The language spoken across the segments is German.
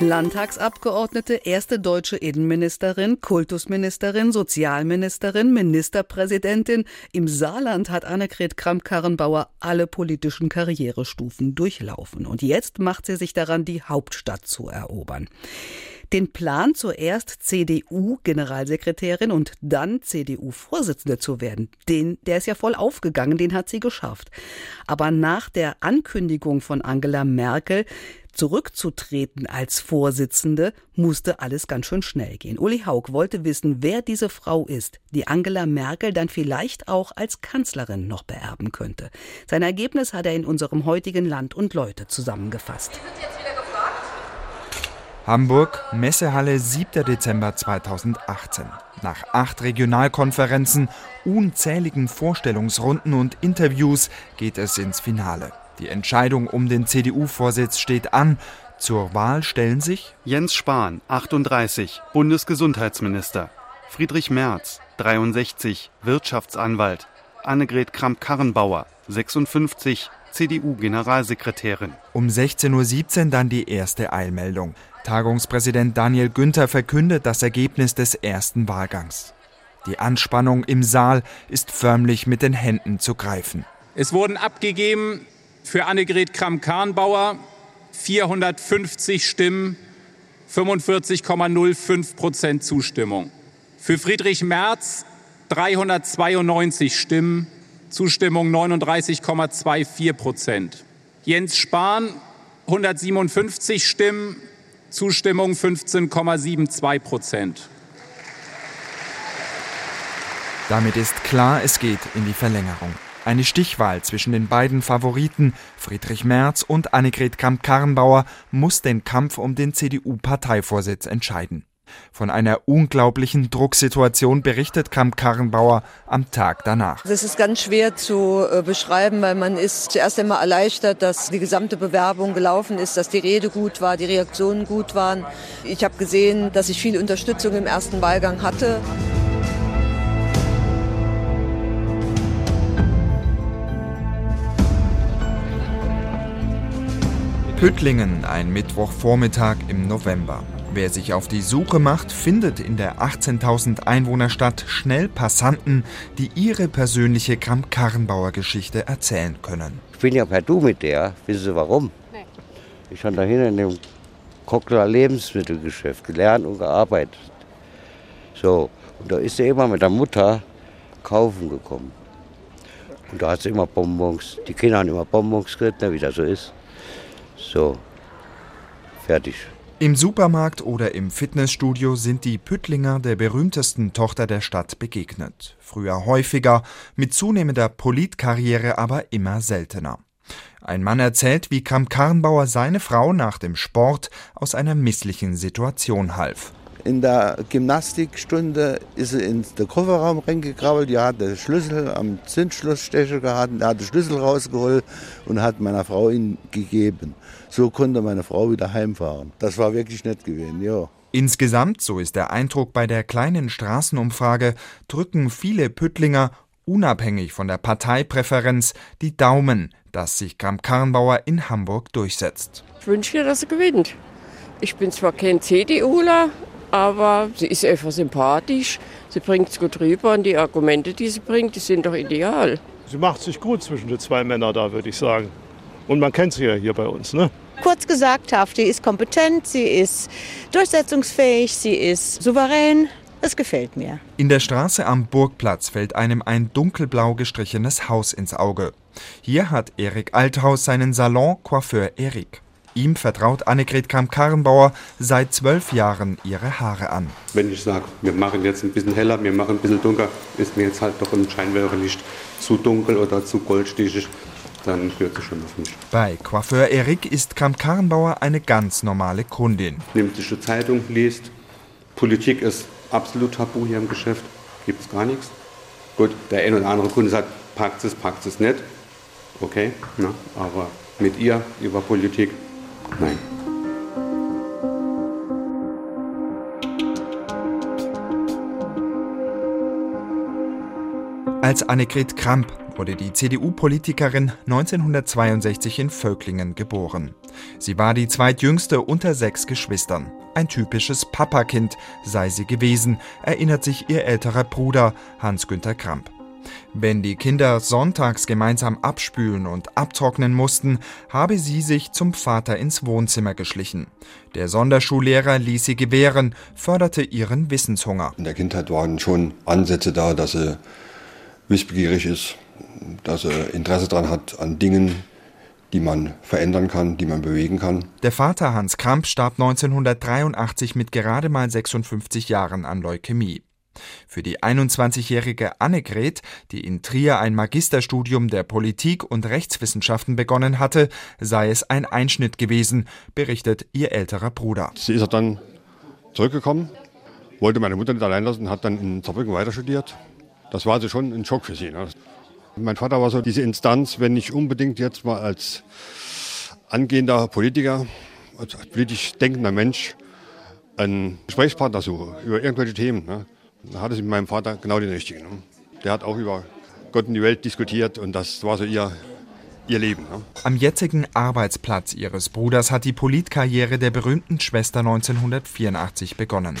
Landtagsabgeordnete, erste deutsche Innenministerin, Kultusministerin, Sozialministerin, Ministerpräsidentin. Im Saarland hat Annegret Kramp-Karrenbauer alle politischen Karrierestufen durchlaufen. Und jetzt macht sie sich daran, die Hauptstadt zu erobern. Den Plan, zuerst CDU-Generalsekretärin und dann CDU-Vorsitzende zu werden, den, der ist ja voll aufgegangen, den hat sie geschafft. Aber nach der Ankündigung von Angela Merkel, zurückzutreten als Vorsitzende, musste alles ganz schön schnell gehen. Uli Haug wollte wissen, wer diese Frau ist, die Angela Merkel dann vielleicht auch als Kanzlerin noch beerben könnte. Sein Ergebnis hat er in unserem heutigen Land und Leute zusammengefasst. Hamburg, Messehalle, 7. Dezember 2018. Nach acht Regionalkonferenzen, unzähligen Vorstellungsrunden und Interviews geht es ins Finale. Die Entscheidung um den CDU-Vorsitz steht an. Zur Wahl stellen sich Jens Spahn, 38, Bundesgesundheitsminister. Friedrich Merz, 63, Wirtschaftsanwalt. Annegret Kramp-Karrenbauer, 56, CDU-Generalsekretärin. Um 16.17 Uhr dann die erste Eilmeldung. Tagungspräsident Daniel Günther verkündet das Ergebnis des ersten Wahlgangs. Die Anspannung im Saal ist förmlich mit den Händen zu greifen. Es wurden abgegeben für Annegret Kramp-Karrenbauer 450 Stimmen, 45,05 Prozent Zustimmung. Für Friedrich Merz 392 Stimmen, Zustimmung 39,24 Prozent. Jens Spahn 157 Stimmen, Zustimmung 15,72 Prozent. Damit ist klar, es geht in die Verlängerung. Eine Stichwahl zwischen den beiden Favoriten Friedrich Merz und Annegret Kramp-Karrenbauer muss den Kampf um den CDU-Parteivorsitz entscheiden. Von einer unglaublichen Drucksituation berichtet Kramp-Karrenbauer am Tag danach. Das ist ganz schwer zu äh, beschreiben, weil man ist zuerst einmal erleichtert, dass die gesamte Bewerbung gelaufen ist, dass die Rede gut war, die Reaktionen gut waren. Ich habe gesehen, dass ich viel Unterstützung im ersten Wahlgang hatte. Püttlingen, ein Mittwochvormittag im November. Wer sich auf die Suche macht, findet in der 18.000 Einwohnerstadt schnell Passanten, die ihre persönliche Kramp-Karrenbauer-Geschichte erzählen können. Ich bin ja per Du mit der. Wissen Sie warum? Nee. Ich habe da hinten in dem Cocktail Lebensmittelgeschäft gelernt und gearbeitet. So, und da ist sie immer mit der Mutter kaufen gekommen. Und da hat sie immer Bonbons. Die Kinder haben immer Bonbons gekriegt, ne, wie das so ist. So, fertig. Im Supermarkt oder im Fitnessstudio sind die Püttlinger der berühmtesten Tochter der Stadt begegnet. Früher häufiger, mit zunehmender Politkarriere aber immer seltener. Ein Mann erzählt, wie Kramp Karrenbauer seine Frau nach dem Sport aus einer misslichen Situation half. In der Gymnastikstunde ist sie in den Kofferraum reingekrabbelt. Die hat den Schlüssel am Zündschlussstecher gehabt. Er hat den Schlüssel rausgeholt und hat meiner Frau ihn gegeben. So konnte meine Frau wieder heimfahren. Das war wirklich nett gewesen, ja. Insgesamt, so ist der Eindruck bei der kleinen Straßenumfrage, drücken viele Püttlinger, unabhängig von der Parteipräferenz, die Daumen, dass sich Kramp-Karrenbauer in Hamburg durchsetzt. Ich wünsche ihr, dass sie gewinnt. Ich bin zwar kein CDUler, aber sie ist einfach sympathisch. Sie bringt es gut rüber und die Argumente, die sie bringt, die sind doch ideal. Sie macht sich gut zwischen den zwei Männern da, würde ich sagen. Und man kennt sie ja hier bei uns, ne? Kurz gesagt, Hafti ist kompetent, sie ist durchsetzungsfähig, sie ist souverän. Es gefällt mir. In der Straße am Burgplatz fällt einem ein dunkelblau gestrichenes Haus ins Auge. Hier hat Erik Althaus seinen Salon Coiffeur Erik. Ihm vertraut Annegret Kramp-Karrenbauer seit zwölf Jahren ihre Haare an. Wenn ich sage, wir machen jetzt ein bisschen heller, wir machen ein bisschen dunkler, ist mir jetzt halt doch im Scheinwerfer nicht zu dunkel oder zu goldstichig, dann hört sie schon auf mich. Bei Coiffeur Erik ist Kramp-Karrenbauer eine ganz normale Kundin. Nimmt sich die Zeitung, liest. Politik ist absolut tabu hier im Geschäft, gibt es gar nichts. Gut, der ein oder andere Kunde sagt, packt es, packt es nicht. Okay, na, aber mit ihr über Politik Nein. Als Annegret Kramp wurde die CDU-Politikerin 1962 in Völklingen geboren. Sie war die zweitjüngste unter sechs Geschwistern. Ein typisches Papakind sei sie gewesen, erinnert sich ihr älterer Bruder Hans-Günter Kramp. Wenn die Kinder sonntags gemeinsam abspülen und abtrocknen mussten, habe sie sich zum Vater ins Wohnzimmer geschlichen. Der Sonderschullehrer ließ sie gewähren, förderte ihren Wissenshunger. In der Kindheit waren schon Ansätze da, dass sie wissbegierig ist, dass er Interesse daran hat an Dingen, die man verändern kann, die man bewegen kann. Der Vater Hans Kramp starb 1983 mit gerade mal 56 Jahren an Leukämie. Für die 21-jährige Annegret, die in Trier ein Magisterstudium der Politik und Rechtswissenschaften begonnen hatte, sei es ein Einschnitt gewesen, berichtet ihr älterer Bruder. Sie ist dann zurückgekommen, wollte meine Mutter nicht allein lassen, hat dann in Saarbrücken weiter studiert. Das war also schon ein Schock für sie. Ne? Mein Vater war so diese Instanz, wenn nicht unbedingt jetzt mal als angehender Politiker, als politisch denkender Mensch, einen Gesprächspartner suche über irgendwelche Themen. Ne? Da hatte sie mit meinem Vater genau den richtigen. Ne? Der hat auch über Gott und die Welt diskutiert und das war so ihr, ihr Leben. Ne? Am jetzigen Arbeitsplatz ihres Bruders hat die Politkarriere der berühmten Schwester 1984 begonnen.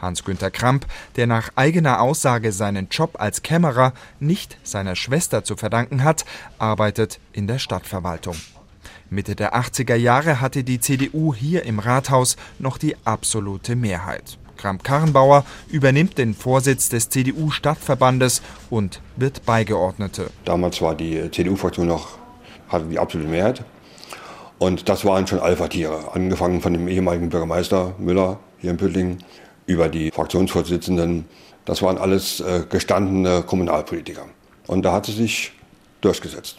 Hans-Günter Kramp, der nach eigener Aussage seinen Job als Kämmerer nicht seiner Schwester zu verdanken hat, arbeitet in der Stadtverwaltung. Mitte der 80er Jahre hatte die CDU hier im Rathaus noch die absolute Mehrheit. Kramp-Karrenbauer übernimmt den Vorsitz des CDU-Stadtverbandes und wird Beigeordnete. Damals war die CDU-Fraktion noch, hatte die absolute Mehrheit. Und das waren schon Alpha-Tiere, angefangen von dem ehemaligen Bürgermeister Müller hier in Püttlingen über die Fraktionsvorsitzenden. Das waren alles äh, gestandene Kommunalpolitiker. Und da hat sie sich durchgesetzt.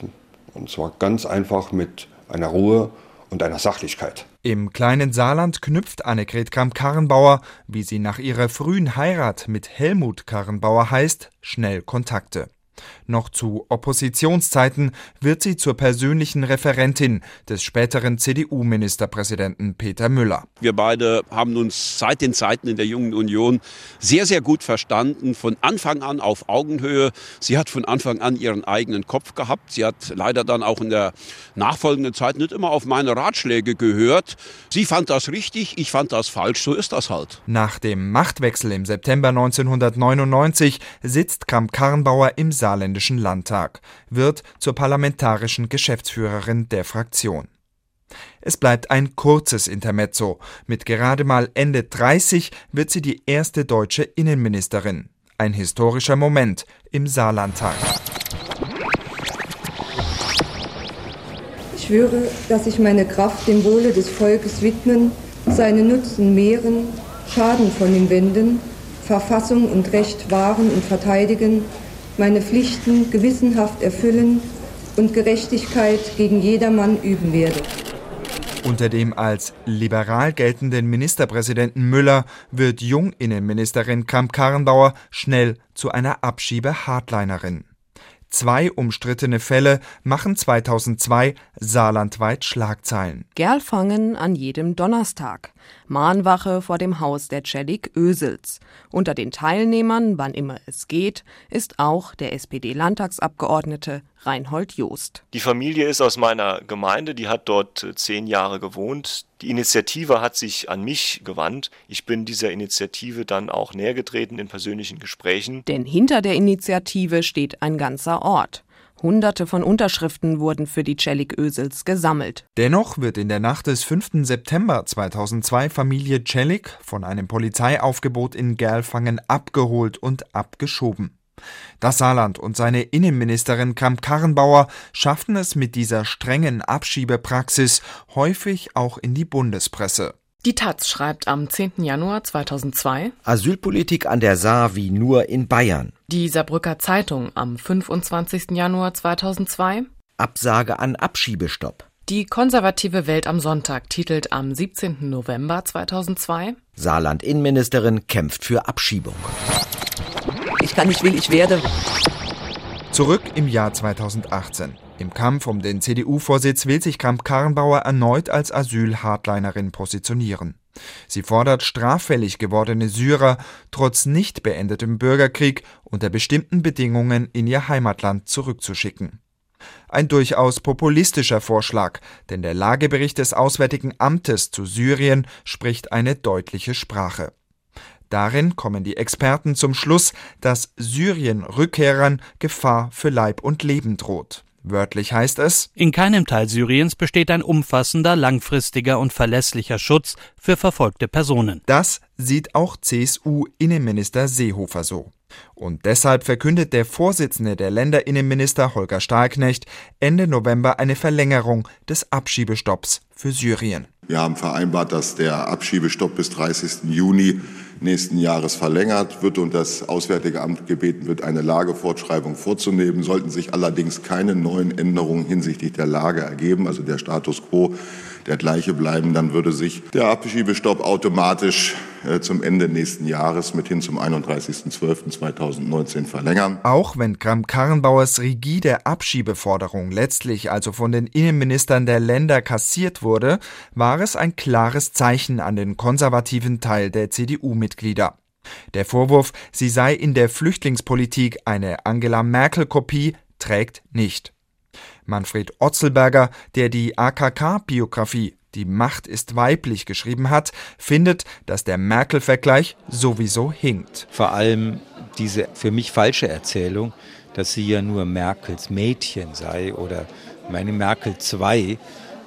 Und zwar ganz einfach mit einer Ruhe und einer Sachlichkeit. Im kleinen Saarland knüpft Annegret Kramp-Karrenbauer, wie sie nach ihrer frühen Heirat mit Helmut Karrenbauer heißt, schnell Kontakte. Noch zu Oppositionszeiten wird sie zur persönlichen Referentin des späteren CDU-Ministerpräsidenten Peter Müller. Wir beide haben uns seit den Zeiten in der Jungen Union sehr, sehr gut verstanden, von Anfang an auf Augenhöhe. Sie hat von Anfang an ihren eigenen Kopf gehabt. Sie hat leider dann auch in der nachfolgenden Zeit nicht immer auf meine Ratschläge gehört. Sie fand das richtig, ich fand das falsch, so ist das halt. Nach dem Machtwechsel im September 1999 sitzt Kramp-Karrenbauer im Saarländischen Landtag, wird zur parlamentarischen Geschäftsführerin der Fraktion. Es bleibt ein kurzes Intermezzo. Mit gerade mal Ende 30 wird sie die erste deutsche Innenministerin. Ein historischer Moment im Saarlandtag. Ich schwöre, dass ich meine Kraft dem Wohle des Volkes widmen, seine Nutzen mehren, Schaden von ihm wenden, Verfassung und Recht wahren und verteidigen, meine Pflichten gewissenhaft erfüllen und Gerechtigkeit gegen jedermann üben werde. Unter dem als liberal geltenden Ministerpräsidenten Müller wird Junginnenministerin Kramp-Karrenbauer schnell zu einer Abschiebe-Hardlinerin. Zwei umstrittene Fälle machen 2002 saarlandweit Schlagzeilen. Gerlfangen an jedem Donnerstag. Mahnwache vor dem Haus der Cellik Ösels. Unter den Teilnehmern, wann immer es geht, ist auch der SPD-Landtagsabgeordnete Reinhold Joost. Die Familie ist aus meiner Gemeinde, die hat dort äh, zehn Jahre gewohnt. Die Initiative hat sich an mich gewandt. Ich bin dieser Initiative dann auch nähergetreten in persönlichen Gesprächen. Denn hinter der Initiative steht ein ganzer Ort. Hunderte von Unterschriften wurden für die Celik-Ösels gesammelt. Dennoch wird in der Nacht des 5. September 2002 Familie Celik von einem Polizeiaufgebot in Gerlfangen abgeholt und abgeschoben. Das Saarland und seine Innenministerin Kramp-Karrenbauer schafften es mit dieser strengen Abschiebepraxis häufig auch in die Bundespresse. Die Taz schreibt am 10. Januar 2002 Asylpolitik an der Saar wie nur in Bayern. Die Saarbrücker Zeitung am 25. Januar 2002 Absage an Abschiebestopp. Die konservative Welt am Sonntag titelt am 17. November 2002 Saarland Innenministerin kämpft für Abschiebung. Ich kann, ich will, ich werde. Zurück im Jahr 2018. Im Kampf um den CDU-Vorsitz will sich Kramp-Karrenbauer erneut als Asyl-Hardlinerin positionieren. Sie fordert straffällig gewordene Syrer trotz nicht beendetem Bürgerkrieg unter bestimmten Bedingungen in ihr Heimatland zurückzuschicken. Ein durchaus populistischer Vorschlag, denn der Lagebericht des Auswärtigen Amtes zu Syrien spricht eine deutliche Sprache. Darin kommen die Experten zum Schluss, dass Syrien-Rückkehrern Gefahr für Leib und Leben droht. Wörtlich heißt es In keinem Teil Syriens besteht ein umfassender, langfristiger und verlässlicher Schutz für verfolgte Personen. Das sieht auch CSU-Innenminister Seehofer so. Und deshalb verkündet der Vorsitzende der Länderinnenminister Holger Stahlknecht Ende November eine Verlängerung des Abschiebestopps für Syrien. Wir haben vereinbart, dass der Abschiebestopp bis 30. Juni nächsten Jahres verlängert wird und das Auswärtige Amt gebeten wird, eine Lagefortschreibung vorzunehmen. Sollten sich allerdings keine neuen Änderungen hinsichtlich der Lage ergeben, also der Status quo der gleiche bleiben, dann würde sich der Abschiebestopp automatisch äh, zum Ende nächsten Jahres mit hin zum 31.12.2019 verlängern. Auch wenn Kramp-Karrenbauers rigide Abschiebeforderung letztlich also von den Innenministern der Länder kassiert wurde, war es ein klares Zeichen an den konservativen Teil der CDU-Mitglieder. Der Vorwurf, sie sei in der Flüchtlingspolitik eine Angela Merkel-Kopie, trägt nicht. Manfred Otzelberger, der die AKK-Biografie Die Macht ist weiblich geschrieben hat, findet, dass der Merkel-Vergleich sowieso hinkt. Vor allem diese für mich falsche Erzählung, dass sie ja nur Merkels Mädchen sei oder meine Merkel 2,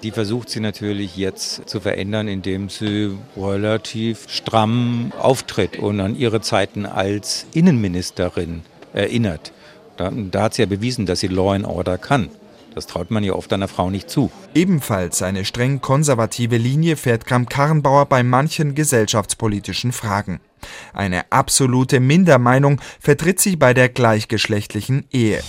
die versucht sie natürlich jetzt zu verändern, indem sie relativ stramm auftritt und an ihre Zeiten als Innenministerin erinnert. Da, da hat sie ja bewiesen, dass sie Law and Order kann. Das traut man ja oft einer Frau nicht zu. Ebenfalls eine streng konservative Linie fährt Kramp-Karrenbauer bei manchen gesellschaftspolitischen Fragen. Eine absolute Mindermeinung vertritt sie bei der gleichgeschlechtlichen Ehe.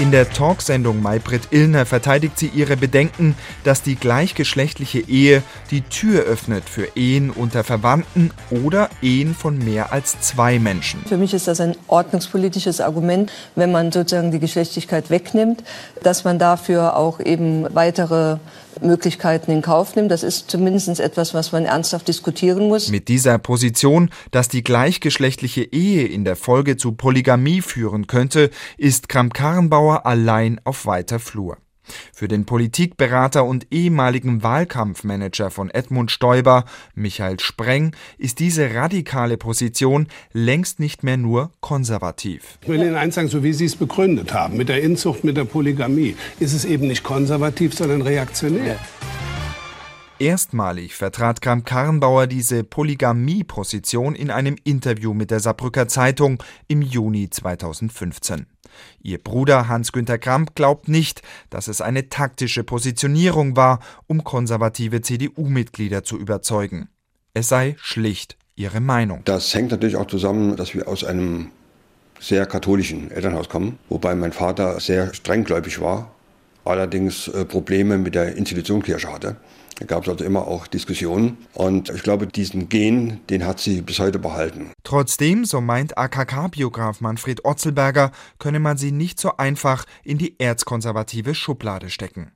In der Talksendung Maybrit Illner verteidigt sie ihre Bedenken, dass die gleichgeschlechtliche Ehe die Tür öffnet für Ehen unter Verwandten oder Ehen von mehr als zwei Menschen. Für mich ist das ein ordnungspolitisches Argument, wenn man sozusagen die Geschlechtlichkeit wegnimmt, dass man dafür auch eben weitere Möglichkeiten in Kauf nimmt. Das ist zumindest etwas, was man ernsthaft diskutieren muss. Mit dieser Position, dass die gleichgeschlechtliche Ehe in der Folge zu Polygamie führen könnte, ist Kramp-Karrenbauer allein auf weiter Flur. Für den Politikberater und ehemaligen Wahlkampfmanager von Edmund Stoiber, Michael Spreng, ist diese radikale Position längst nicht mehr nur konservativ. Ich will Ihnen eins sagen, so wie Sie es begründet haben, mit der Inzucht, mit der Polygamie, ist es eben nicht konservativ, sondern reaktionär. Erstmalig vertrat Kramp-Karrenbauer diese Polygamie-Position in einem Interview mit der Saarbrücker Zeitung im Juni 2015. Ihr Bruder Hans-Günter Kramp glaubt nicht, dass es eine taktische Positionierung war, um konservative CDU-Mitglieder zu überzeugen. Es sei schlicht ihre Meinung. Das hängt natürlich auch zusammen, dass wir aus einem sehr katholischen Elternhaus kommen, wobei mein Vater sehr strenggläubig war, allerdings äh, Probleme mit der Institution Kirche hatte. Da gab es also immer auch Diskussionen. Und ich glaube, diesen Gen, den hat sie bis heute behalten. Trotzdem, so meint AKK-Biograf Manfred Otzelberger, könne man sie nicht so einfach in die erzkonservative Schublade stecken.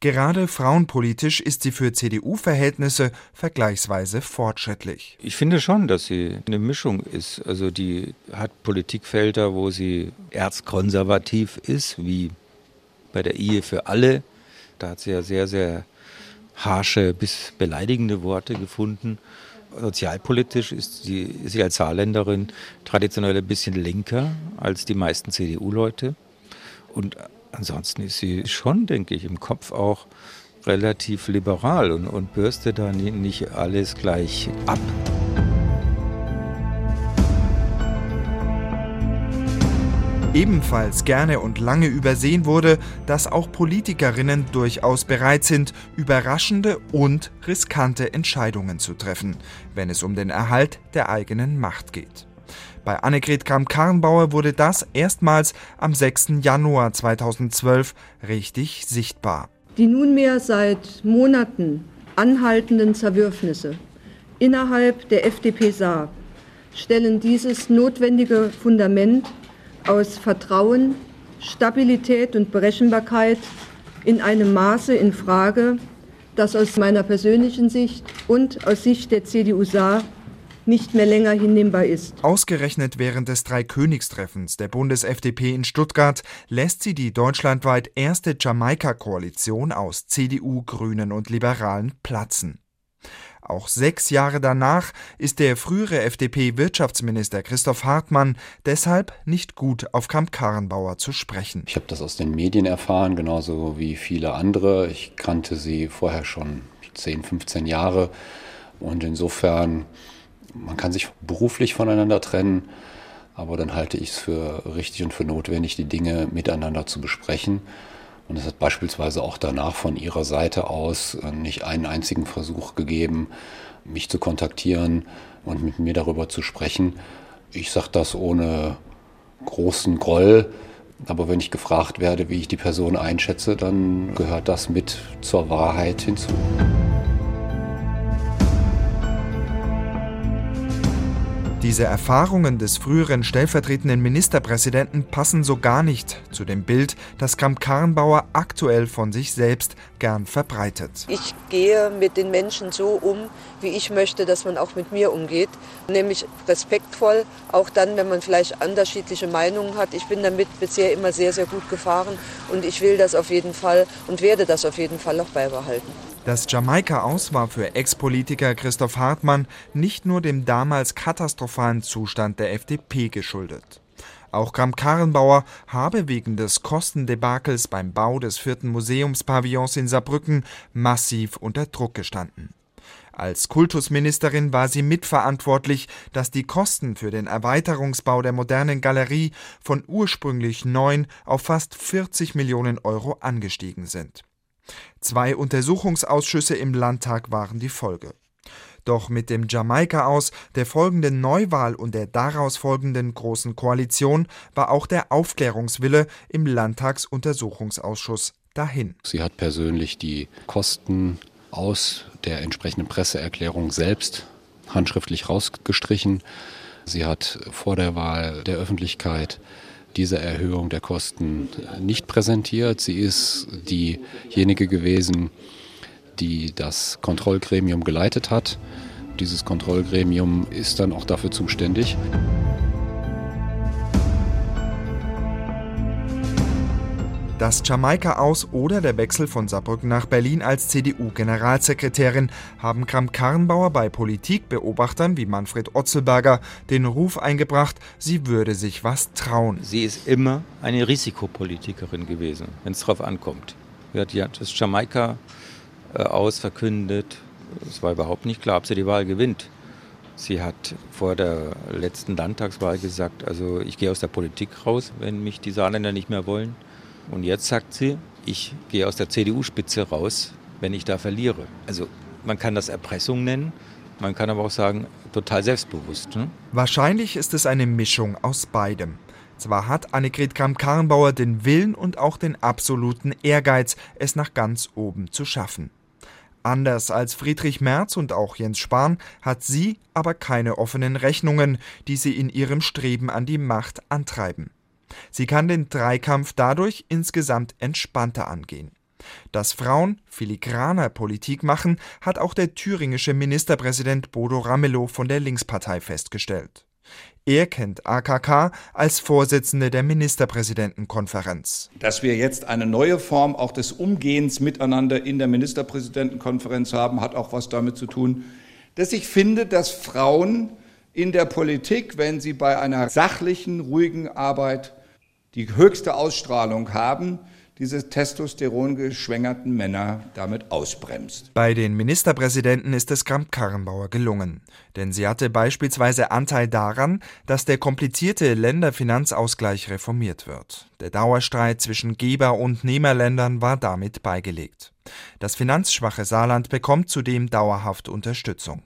Gerade frauenpolitisch ist sie für CDU-Verhältnisse vergleichsweise fortschrittlich. Ich finde schon, dass sie eine Mischung ist. Also die hat Politikfelder, wo sie erzkonservativ ist, wie bei der Ehe für alle. Da hat sie ja sehr, sehr harsche bis beleidigende Worte gefunden. Sozialpolitisch ist sie, ist sie als Saarländerin traditionell ein bisschen linker als die meisten CDU-Leute. Und ansonsten ist sie schon, denke ich, im Kopf auch relativ liberal und, und bürstet da nicht alles gleich ab. Ebenfalls gerne und lange übersehen wurde, dass auch Politikerinnen durchaus bereit sind, überraschende und riskante Entscheidungen zu treffen, wenn es um den Erhalt der eigenen Macht geht. Bei Annegret Kramp-Karrenbauer wurde das erstmals am 6. Januar 2012 richtig sichtbar. Die nunmehr seit Monaten anhaltenden Zerwürfnisse innerhalb der FDP Saar stellen dieses notwendige Fundament aus Vertrauen, Stabilität und Berechenbarkeit in einem Maße in Frage, das aus meiner persönlichen Sicht und aus Sicht der CDU Saar nicht mehr länger hinnehmbar ist. Ausgerechnet während des Dreikönigstreffens der Bundes-FDP in Stuttgart lässt sie die deutschlandweit erste Jamaika-Koalition aus CDU, Grünen und Liberalen platzen. Auch sechs Jahre danach ist der frühere FDP-Wirtschaftsminister Christoph Hartmann deshalb nicht gut auf Kamp-Karrenbauer zu sprechen. Ich habe das aus den Medien erfahren, genauso wie viele andere. Ich kannte sie vorher schon 10, 15 Jahre. Und insofern, man kann sich beruflich voneinander trennen, aber dann halte ich es für richtig und für notwendig, die Dinge miteinander zu besprechen. Und es hat beispielsweise auch danach von ihrer Seite aus äh, nicht einen einzigen Versuch gegeben, mich zu kontaktieren und mit mir darüber zu sprechen. Ich sage das ohne großen Groll, aber wenn ich gefragt werde, wie ich die Person einschätze, dann gehört das mit zur Wahrheit hinzu. Diese Erfahrungen des früheren stellvertretenden Ministerpräsidenten passen so gar nicht zu dem Bild, das Kramp-Karrenbauer aktuell von sich selbst gern verbreitet. Ich gehe mit den Menschen so um, wie ich möchte, dass man auch mit mir umgeht, nämlich respektvoll, auch dann, wenn man vielleicht unterschiedliche Meinungen hat. Ich bin damit bisher immer sehr, sehr gut gefahren und ich will das auf jeden Fall und werde das auf jeden Fall auch beibehalten. Das Jamaika-Aus war für Ex-Politiker Christoph Hartmann nicht nur dem damals katastrophalen Zustand der FDP geschuldet. Auch Kramp-Karrenbauer habe wegen des Kostendebakels beim Bau des vierten Museumspavillons in Saarbrücken massiv unter Druck gestanden. Als Kultusministerin war sie mitverantwortlich, dass die Kosten für den Erweiterungsbau der modernen Galerie von ursprünglich 9 auf fast 40 Millionen Euro angestiegen sind. Zwei Untersuchungsausschüsse im Landtag waren die Folge. Doch mit dem Jamaika-Aus, der folgenden Neuwahl und der daraus folgenden Großen Koalition war auch der Aufklärungswille im Landtagsuntersuchungsausschuss dahin. Sie hat persönlich die Kosten aus der entsprechenden Presseerklärung selbst handschriftlich rausgestrichen. Sie hat vor der Wahl der Öffentlichkeit diese Erhöhung der Kosten nicht präsentiert. Sie ist diejenige gewesen, die das Kontrollgremium geleitet hat. Dieses Kontrollgremium ist dann auch dafür zuständig. Das Jamaika-Aus oder der Wechsel von Saarbrücken nach Berlin als CDU-Generalsekretärin haben Kramp-Karrenbauer bei Politikbeobachtern wie Manfred Otzelberger den Ruf eingebracht, sie würde sich was trauen. Sie ist immer eine Risikopolitikerin gewesen, wenn es darauf ankommt. Hat das Jamaika-Aus verkündet. Es war überhaupt nicht klar, ob sie die Wahl gewinnt. Sie hat vor der letzten Landtagswahl gesagt, also ich gehe aus der Politik raus, wenn mich die Saarländer nicht mehr wollen. Und jetzt sagt sie, ich gehe aus der CDU-Spitze raus, wenn ich da verliere. Also man kann das Erpressung nennen, man kann aber auch sagen, total selbstbewusst. Ne? Wahrscheinlich ist es eine Mischung aus beidem. Zwar hat Annegret Kramp-Karrenbauer den Willen und auch den absoluten Ehrgeiz, es nach ganz oben zu schaffen. Anders als Friedrich Merz und auch Jens Spahn hat sie aber keine offenen Rechnungen, die sie in ihrem Streben an die Macht antreiben. Sie kann den Dreikampf dadurch insgesamt entspannter angehen. Dass Frauen filigraner Politik machen, hat auch der thüringische Ministerpräsident Bodo Ramelow von der Linkspartei festgestellt. Er kennt AKK als Vorsitzende der Ministerpräsidentenkonferenz. Dass wir jetzt eine neue Form auch des Umgehens miteinander in der Ministerpräsidentenkonferenz haben, hat auch was damit zu tun, dass ich finde, dass Frauen in der Politik, wenn sie bei einer sachlichen, ruhigen Arbeit die höchste Ausstrahlung haben, diese testosterongeschwängerten Männer damit ausbremst. Bei den Ministerpräsidenten ist es Kramp-Karrenbauer gelungen. Denn sie hatte beispielsweise Anteil daran, dass der komplizierte Länderfinanzausgleich reformiert wird. Der Dauerstreit zwischen Geber- und Nehmerländern war damit beigelegt. Das finanzschwache Saarland bekommt zudem dauerhaft Unterstützung.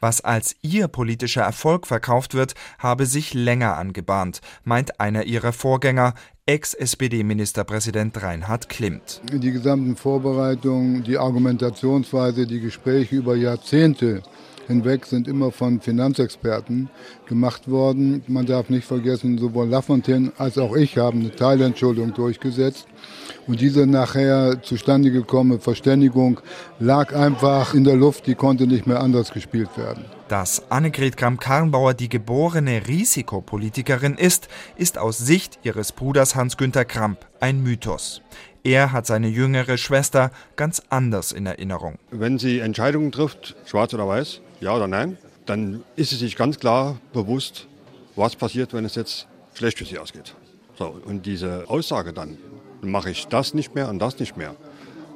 Was als ihr politischer Erfolg verkauft wird, habe sich länger angebahnt, meint einer ihrer Vorgänger, Ex-SPD-Ministerpräsident Reinhard Klimt. Die gesamten Vorbereitungen, die Argumentationsweise, die Gespräche über Jahrzehnte hinweg sind immer von Finanzexperten gemacht worden. Man darf nicht vergessen, sowohl Lafontaine als auch ich haben eine Teilentschuldung durchgesetzt. Und diese nachher zustande gekommene Verständigung lag einfach in der Luft, die konnte nicht mehr anders gespielt werden. Dass Annegret Kramp-Karrenbauer die geborene Risikopolitikerin ist, ist aus Sicht ihres Bruders Hans-Günter Kramp ein Mythos. Er hat seine jüngere Schwester ganz anders in Erinnerung. Wenn sie Entscheidungen trifft, schwarz oder weiß, ja oder nein, dann ist sie sich ganz klar bewusst, was passiert, wenn es jetzt schlecht für sie ausgeht. So, und diese Aussage dann, mache ich das nicht mehr und das nicht mehr,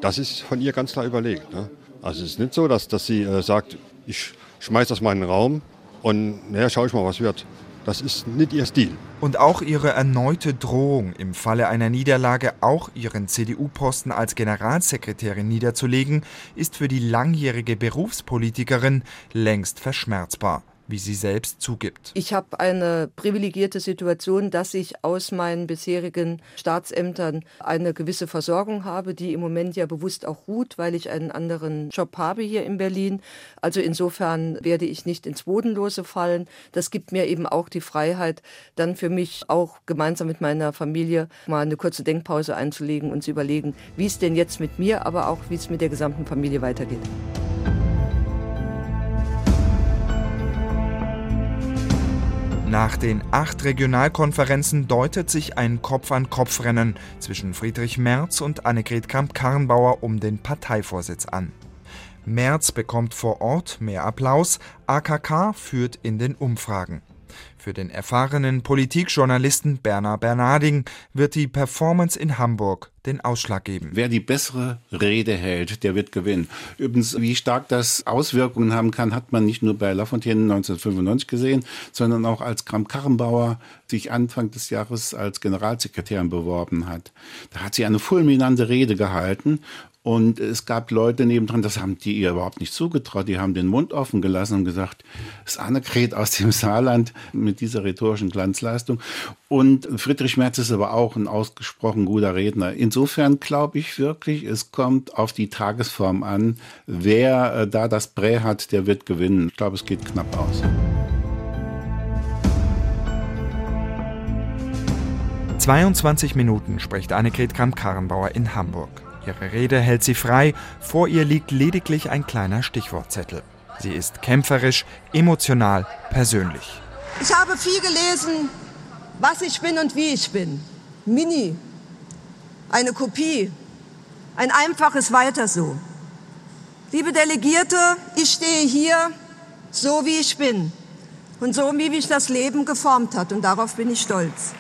das ist von ihr ganz klar überlegt. Ne? Also es ist nicht so, dass, dass sie äh, sagt, ich schmeiße das mal in den Raum und naja, schaue ich mal, was wird. Das ist nicht ihr Stil. Und auch ihre erneute Drohung, im Falle einer Niederlage auch ihren CDU-Posten als Generalsekretärin niederzulegen, ist für die langjährige Berufspolitikerin längst verschmerzbar wie sie selbst zugibt. Ich habe eine privilegierte Situation, dass ich aus meinen bisherigen Staatsämtern eine gewisse Versorgung habe, die im Moment ja bewusst auch ruht, weil ich einen anderen Job habe hier in Berlin. Also insofern werde ich nicht ins Bodenlose fallen. Das gibt mir eben auch die Freiheit, dann für mich auch gemeinsam mit meiner Familie mal eine kurze Denkpause einzulegen und zu überlegen, wie es denn jetzt mit mir, aber auch wie es mit der gesamten Familie weitergeht. Nach den acht Regionalkonferenzen deutet sich ein Kopf-an-Kopf-Rennen zwischen Friedrich Merz und Annegret Kramp-Karrenbauer um den Parteivorsitz an. Merz bekommt vor Ort mehr Applaus, AKK führt in den Umfragen. Für den erfahrenen Politikjournalisten Berner Bernarding wird die Performance in Hamburg den Ausschlag geben. Wer die bessere Rede hält, der wird gewinnen. Übrigens, wie stark das Auswirkungen haben kann, hat man nicht nur bei Lafontaine 1995 gesehen, sondern auch als Kramp-Karrenbauer sich Anfang des Jahres als Generalsekretärin beworben hat. Da hat sie eine fulminante Rede gehalten und es gab Leute nebendran, das haben die ihr überhaupt nicht zugetraut. Die haben den Mund offen gelassen und gesagt, das ist Annegret aus dem Saarland mit dieser rhetorischen Glanzleistung. Und Friedrich Merz ist aber auch ein ausgesprochen guter Redner. Insofern glaube ich wirklich, es kommt auf die Tagesform an. Wer äh, da das Brä hat, der wird gewinnen. Ich glaube, es geht knapp aus. 22 Minuten spricht Annegret Kramp-Karrenbauer in Hamburg. Ihre Rede hält sie frei, vor ihr liegt lediglich ein kleiner Stichwortzettel. Sie ist kämpferisch, emotional, persönlich. Ich habe viel gelesen, was ich bin und wie ich bin. Mini, eine Kopie, ein einfaches Weiter so. Liebe Delegierte, ich stehe hier so, wie ich bin und so, wie mich das Leben geformt hat und darauf bin ich stolz.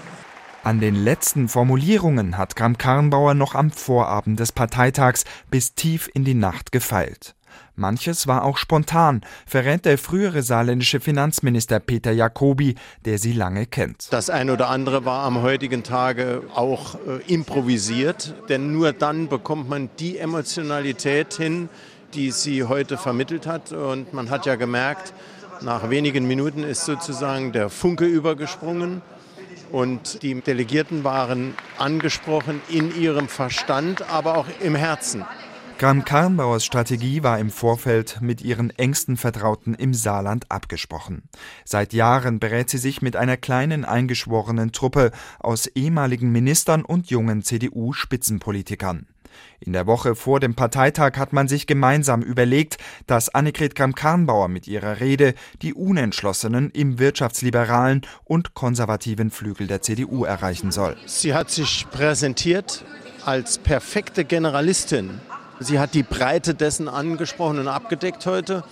An den letzten Formulierungen hat Kramp-Karrenbauer noch am Vorabend des Parteitags bis tief in die Nacht gefeilt. Manches war auch spontan, verrät der frühere saarländische Finanzminister Peter Jacobi, der sie lange kennt. Das eine oder andere war am heutigen Tage auch äh, improvisiert, denn nur dann bekommt man die Emotionalität hin, die sie heute vermittelt hat. Und man hat ja gemerkt, nach wenigen Minuten ist sozusagen der Funke übergesprungen. Und die Delegierten waren angesprochen in ihrem Verstand, aber auch im Herzen. Kram Karnbauers Strategie war im Vorfeld mit ihren engsten Vertrauten im Saarland abgesprochen. Seit Jahren berät sie sich mit einer kleinen eingeschworenen Truppe aus ehemaligen Ministern und jungen CDU-Spitzenpolitikern. In der Woche vor dem Parteitag hat man sich gemeinsam überlegt, dass Annegret Kramp-Karrenbauer mit ihrer Rede die Unentschlossenen im wirtschaftsliberalen und konservativen Flügel der CDU erreichen soll. Sie hat sich präsentiert als perfekte Generalistin. Sie hat die Breite dessen angesprochen und abgedeckt heute.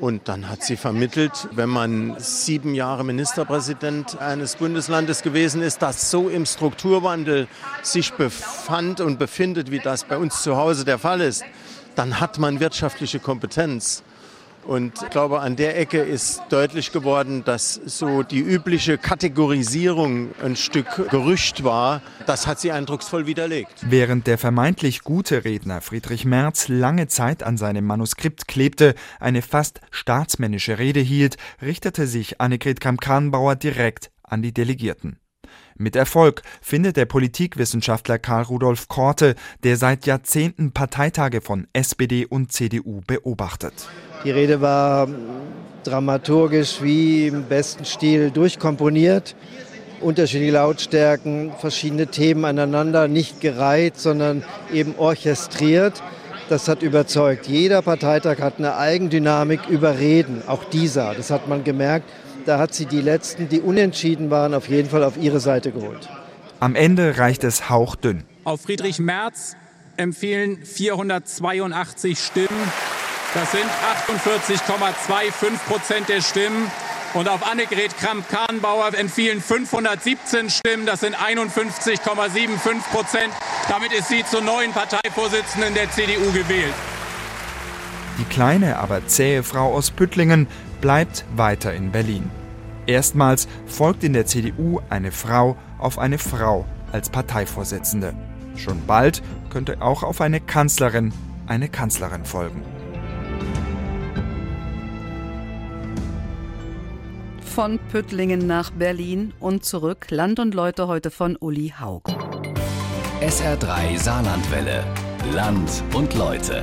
Und dann hat sie vermittelt, wenn man sieben Jahre Ministerpräsident eines Bundeslandes gewesen ist, das so im Strukturwandel sich befand und befindet, wie das bei uns zu Hause der Fall ist, dann hat man wirtschaftliche Kompetenz. Und ich glaube, an der Ecke ist deutlich geworden, dass so die übliche Kategorisierung ein Stück Gerücht war. Das hat sie eindrucksvoll widerlegt. Während der vermeintlich gute Redner Friedrich Merz lange Zeit an seinem Manuskript klebte, eine fast staatsmännische Rede hielt, richtete sich Annegret Kramp-Karrenbauer direkt an die Delegierten. Mit Erfolg findet der Politikwissenschaftler Karl Rudolf Korte, der seit Jahrzehnten Parteitage von SPD und CDU beobachtet. Die Rede war dramaturgisch wie im besten Stil durchkomponiert. Unterschiedliche Lautstärken, verschiedene Themen aneinander, nicht gereiht, sondern eben orchestriert. Das hat überzeugt. Jeder Parteitag hat eine Eigendynamik über Reden, auch dieser. Das hat man gemerkt da hat sie die letzten, die unentschieden waren, auf jeden Fall auf ihre Seite geholt. Am Ende reicht es hauchdünn. Auf Friedrich Merz empfehlen 482 Stimmen. Das sind 48,25 Prozent der Stimmen. Und auf Annegret Kramp-Karrenbauer empfiehlen 517 Stimmen. Das sind 51,75 Prozent. Damit ist sie zur neuen Parteivorsitzenden der CDU gewählt. Die kleine, aber zähe Frau aus Püttlingen bleibt weiter in Berlin. Erstmals folgt in der CDU eine Frau auf eine Frau als Parteivorsitzende. Schon bald könnte auch auf eine Kanzlerin eine Kanzlerin folgen. Von Püttlingen nach Berlin und zurück. Land und Leute heute von Uli Haug. SR3 Saarlandwelle. Land und Leute.